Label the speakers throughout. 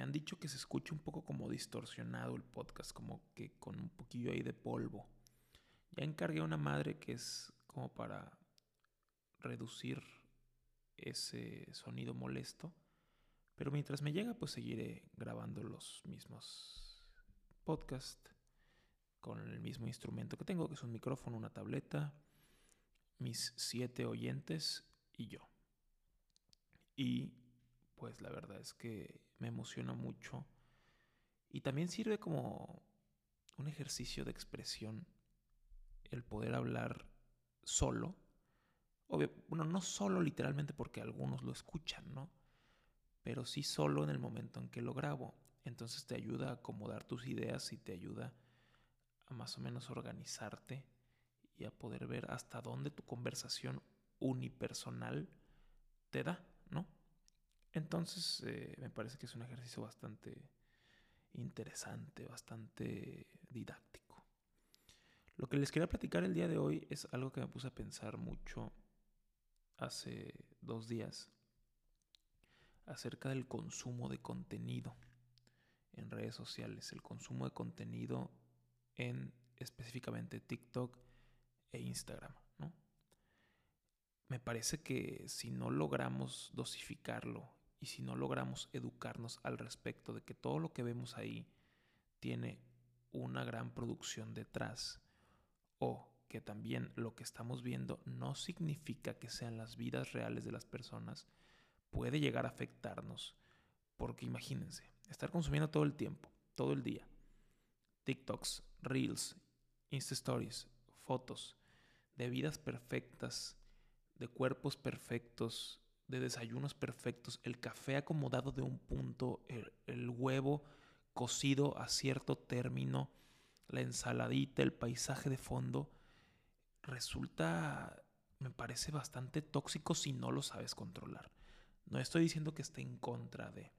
Speaker 1: han dicho que se escucha un poco como distorsionado el podcast, como que con un poquillo ahí de polvo. Ya encargué una madre que es como para reducir ese sonido molesto. Pero mientras me llega, pues seguiré grabando los mismos podcasts con el mismo instrumento que tengo, que es un micrófono, una tableta, mis siete oyentes y yo. Y pues la verdad es que me emociona mucho y también sirve como un ejercicio de expresión el poder hablar solo. bueno, no solo literalmente porque algunos lo escuchan, ¿no? Pero sí solo en el momento en que lo grabo. Entonces te ayuda a acomodar tus ideas y te ayuda a más o menos organizarte y a poder ver hasta dónde tu conversación unipersonal te da, ¿no? Entonces eh, me parece que es un ejercicio bastante interesante, bastante didáctico. Lo que les quería platicar el día de hoy es algo que me puse a pensar mucho hace dos días acerca del consumo de contenido en redes sociales, el consumo de contenido en específicamente TikTok e Instagram. Me parece que si no logramos dosificarlo y si no logramos educarnos al respecto de que todo lo que vemos ahí tiene una gran producción detrás o que también lo que estamos viendo no significa que sean las vidas reales de las personas, puede llegar a afectarnos. Porque imagínense, estar consumiendo todo el tiempo, todo el día, TikToks, Reels, Insta Stories, fotos de vidas perfectas, de cuerpos perfectos, de desayunos perfectos, el café acomodado de un punto, el, huevo cocido a cierto término, la ensaladita, el paisaje de fondo, resulta, me parece bastante tóxico si no lo sabes controlar. No estoy diciendo que esté en contra de,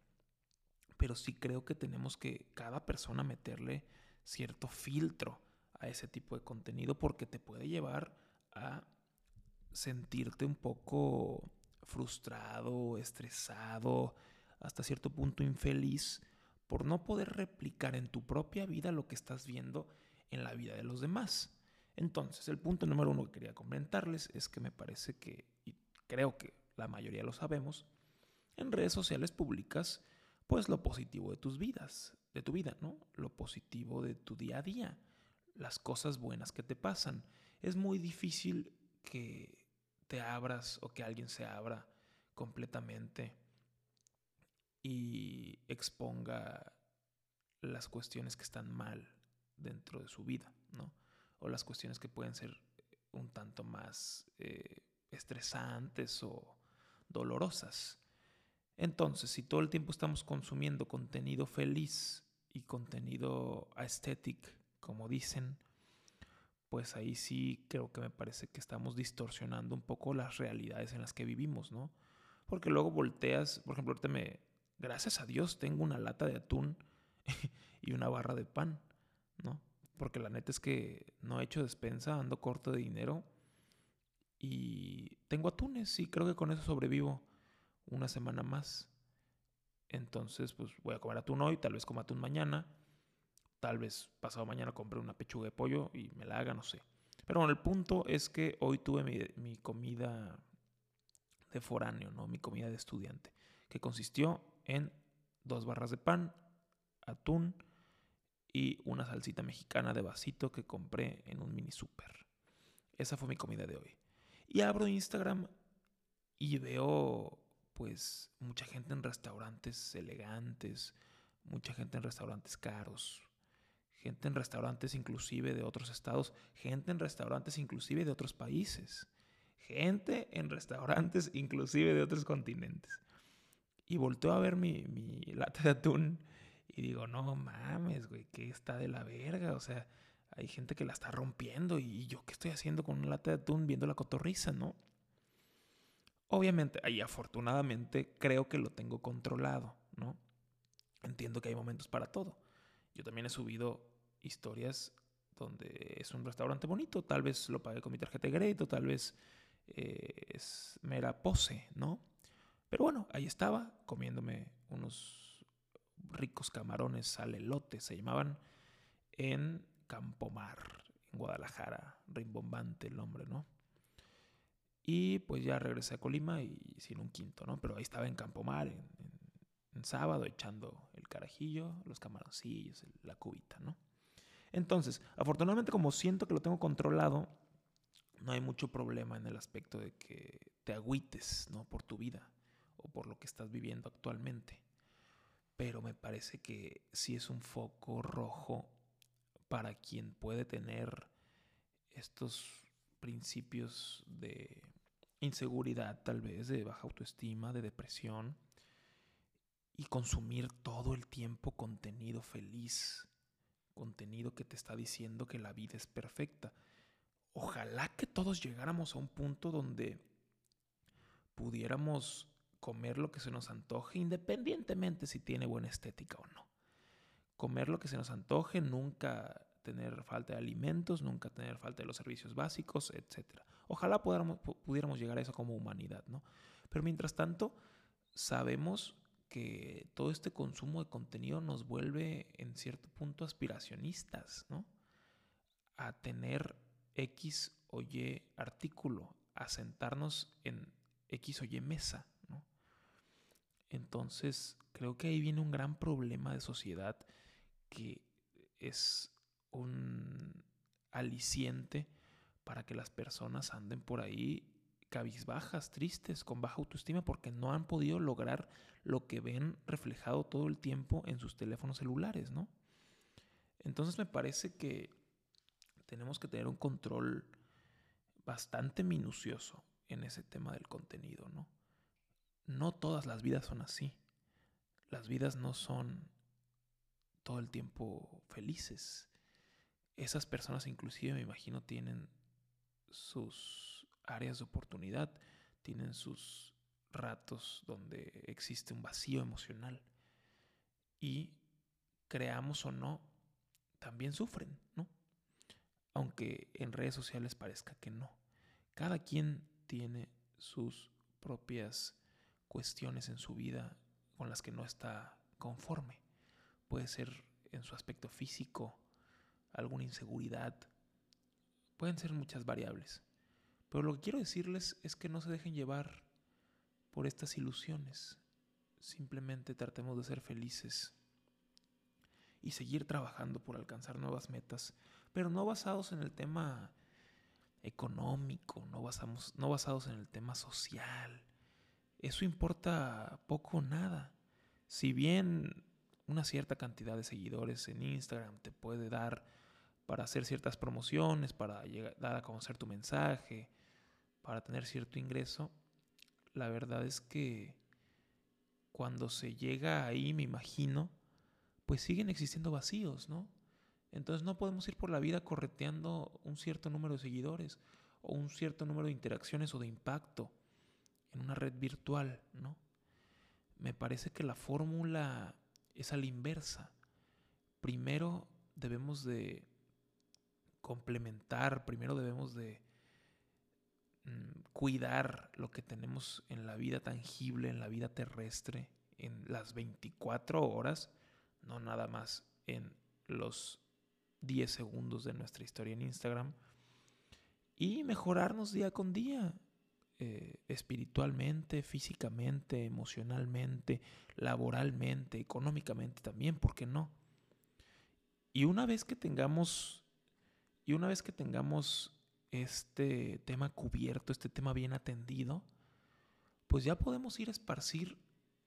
Speaker 1: pero sí creo que tenemos que cada persona meterle cierto filtro a ese tipo de contenido porque te puede llevar a sentirte un poco frustrado, estresado, hasta cierto punto infeliz por no poder replicar en tu propia vida lo que estás viendo en la vida de los demás. Entonces, el punto número uno que quería comentarles es que me parece que, y creo que la mayoría lo sabemos, en redes sociales públicas, pues lo positivo de tus vidas, de tu vida, ¿no? Lo positivo de tu día a día, las cosas buenas que te pasan. Es muy difícil que te abras o que alguien se abra completamente y exponga las cuestiones que están mal dentro de su vida, ¿no? O las cuestiones que pueden ser un tanto más eh, estresantes o dolorosas. Entonces, si todo el tiempo estamos consumiendo contenido feliz y contenido aesthetic, como dicen, pues ahí sí creo que me parece que estamos distorsionando un poco las realidades en las que vivimos, ¿no? Porque luego volteas, por ejemplo, ahorita me, gracias a Dios, tengo una lata de atún y una barra de pan, ¿no? Porque la neta es que no he hecho despensa, ando corto de dinero y tengo atunes y creo que con eso sobrevivo una semana más. Entonces, pues voy a comer atún hoy, tal vez coma atún mañana, tal vez pasado mañana compre una pechuga de pollo y me la haga, no sé. Pero bueno, el punto es que hoy tuve mi, mi comida de foráneo, ¿no? Mi comida de estudiante, que consistió en dos barras de pan, atún y una salsita mexicana de vasito que compré en un mini super. Esa fue mi comida de hoy. Y abro Instagram y veo pues mucha gente en restaurantes elegantes, mucha gente en restaurantes caros, gente en restaurantes inclusive de otros estados, gente en restaurantes inclusive de otros países, gente en restaurantes inclusive de otros continentes. Y volteo a ver mi, mi lata de atún y digo, no mames, güey, que está de la verga. O sea, hay gente que la está rompiendo y yo qué estoy haciendo con una lata de atún viendo la cotorriza, ¿no? Obviamente, y afortunadamente creo que lo tengo controlado, ¿no? Entiendo que hay momentos para todo. Yo también he subido historias donde es un restaurante bonito, tal vez lo pagué con mi tarjeta de crédito, tal vez eh, es mera pose, ¿no? Pero bueno, ahí estaba comiéndome unos ricos camarones salelote, se llamaban en Campomar, en Guadalajara, rimbombante el nombre, ¿no? Y pues ya regresé a Colima y sin un quinto, ¿no? Pero ahí estaba en Campomar, en, en, sábado, echando el carajillo, los camaroncillos, la cubita, ¿no? Entonces, afortunadamente como siento que lo tengo controlado, no hay mucho problema en el aspecto de que te agüites, ¿no? Por tu vida o por lo que estás viviendo actualmente. Pero me parece que sí es un foco rojo para quien puede tener estos principios de inseguridad, tal vez, de baja autoestima, de depresión, y consumir todo el tiempo contenido feliz, contenido que te está diciendo que la vida es perfecta. Ojalá que todos llegáramos a un punto donde pudiéramos comer lo que se nos antoje, independientemente si tiene buena estética o no. Comer lo que se nos antoje, nunca tener falta de alimentos, nunca tener falta de los servicios básicos, etc. Ojalá pudiéramos, pudiéramos llegar a eso como humanidad, ¿no? Pero mientras tanto, sabemos que todo este consumo de contenido nos vuelve en cierto punto aspiracionistas, ¿no? A tener X o Y artículo, a sentarnos en X o Y mesa, ¿no? Entonces, creo que ahí viene un gran problema de sociedad que es un aliciente para que las personas anden por ahí cabizbajas, tristes, con baja autoestima, porque no han podido lograr lo que ven reflejado todo el tiempo en sus teléfonos celulares, ¿no? Entonces me parece que tenemos que tener un control bastante minucioso en ese tema del contenido, ¿no? No todas las vidas son así. Las vidas no son todo el tiempo felices. Esas personas inclusive me imagino tienen sus áreas de oportunidad, tienen sus ratos donde existe un vacío emocional y creamos o no, también sufren, ¿no? Aunque en redes sociales parezca que no. Cada quien tiene sus propias cuestiones en su vida con las que no está conforme. Puede ser en su aspecto físico, alguna inseguridad, pueden ser muchas variables. Pero lo que quiero decirles es que no se dejen llevar por estas ilusiones. Simplemente tratemos de ser felices y seguir trabajando por alcanzar nuevas metas, pero no basados en el tema económico, no, basamos, no basados en el tema social. Eso importa poco o nada. Si bien una cierta cantidad de seguidores en Instagram te puede dar para hacer ciertas promociones, para llegar, dar a conocer tu mensaje, para tener cierto ingreso, la verdad es que cuando se llega ahí, me imagino, pues siguen existiendo vacíos, ¿no? Entonces no podemos ir por la vida correteando un cierto número de seguidores o un cierto número de interacciones o de impacto en una red virtual, ¿no? Me parece que la fórmula es a la inversa. Primero debemos de complementar, primero debemos de cuidar lo que tenemos en la vida tangible, en la vida terrestre, en las 24 horas, no nada más en los 10 segundos de nuestra historia en Instagram, y mejorarnos día con día, eh, espiritualmente, físicamente, emocionalmente, laboralmente, económicamente también, ¿por qué no? Y una vez que tengamos, y una vez que tengamos este tema cubierto, este tema bien atendido, pues ya podemos ir a esparcir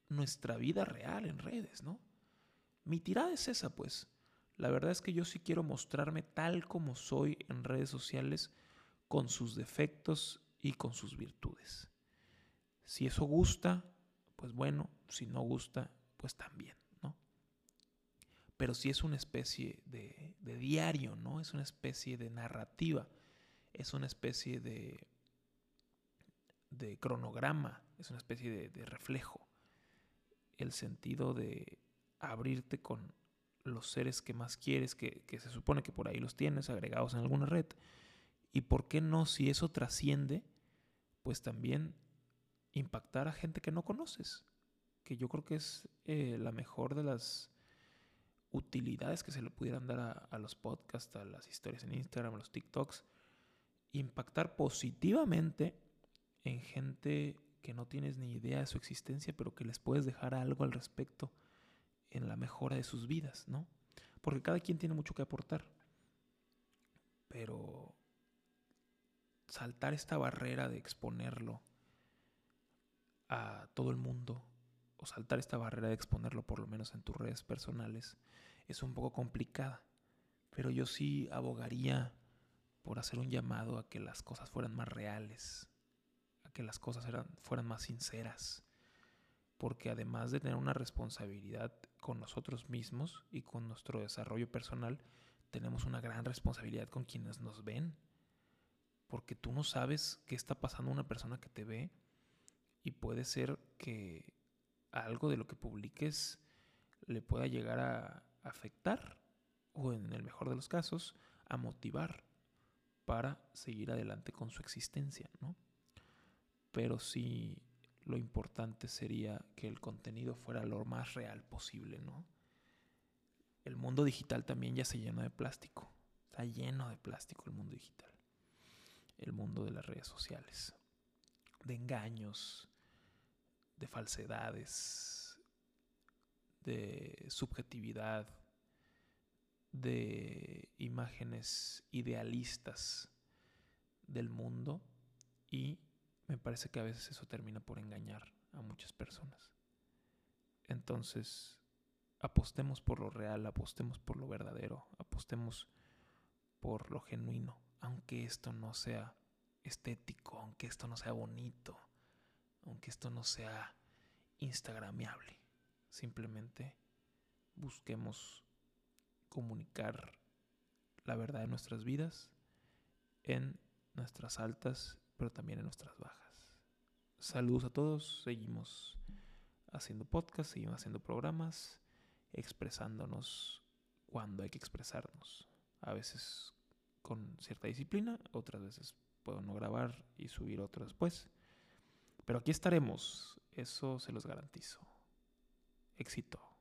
Speaker 1: nuestra vida real en redes, ¿no? Mi tirada es esa, pues. La verdad es que yo sí quiero mostrarme tal como soy en redes sociales, con sus defectos y con sus virtudes. Si eso gusta, pues bueno, si no gusta, pues también, ¿no? Pero si es una especie de, de diario, ¿no? Es una especie de narrativa, es una especie de, de cronograma, es una especie de, reflejo. El sentido de abrirte con los seres que más quieres, que, se supone que por ahí los tienes agregados en alguna red. Y por qué no, si eso trasciende, pues también impactar a gente que no conoces, que yo creo que es eh, la mejor de las utilidades que se le pudieran dar a, los podcasts, a las historias en Instagram, a los TikToks, impactar positivamente en gente que no tienes ni idea de su existencia, pero que les puedes dejar algo al respecto en la mejora de sus vidas, ¿no? Porque cada quien tiene mucho que aportar. Pero saltar esta barrera de exponerlo a todo el mundo, o saltar esta barrera de exponerlo por lo menos en tus redes personales, es un poco complicada. Pero yo sí abogaría por hacer un llamado a que las cosas fueran más reales, a que las cosas eran, fueran más sinceras. Porque además de tener una responsabilidad con nosotros mismos y con nuestro desarrollo personal, tenemos una gran responsabilidad con quienes nos ven. Porque tú no sabes qué está pasando una persona que te ve y puede ser que algo de lo que publiques le pueda llegar a afectar o en el mejor de los casos a motivar para seguir adelante con su existencia, ¿no? Pero sí lo importante sería que el contenido fuera lo más real posible, ¿no? El mundo digital también ya se llena de plástico. Está lleno de plástico el mundo digital. El mundo de las redes sociales. De engaños, de falsedades, de subjetividad, de imágenes idealistas del mundo y me parece que a veces eso termina por engañar a muchas personas. Entonces, apostemos por lo real, apostemos por lo verdadero, apostemos por lo genuino, aunque esto no sea estético, aunque esto no sea bonito, aunque esto no sea instagramiable. Simplemente busquemos comunicar la verdad de nuestras vidas en nuestras altas, pero también en nuestras bajas. Saludos a todos, seguimos haciendo podcast, seguimos haciendo programas, expresándonos cuando hay que expresarnos. A veces con cierta disciplina, otras veces puedo no grabar y subir otro después. Pero aquí estaremos, eso se los garantizo. Éxito.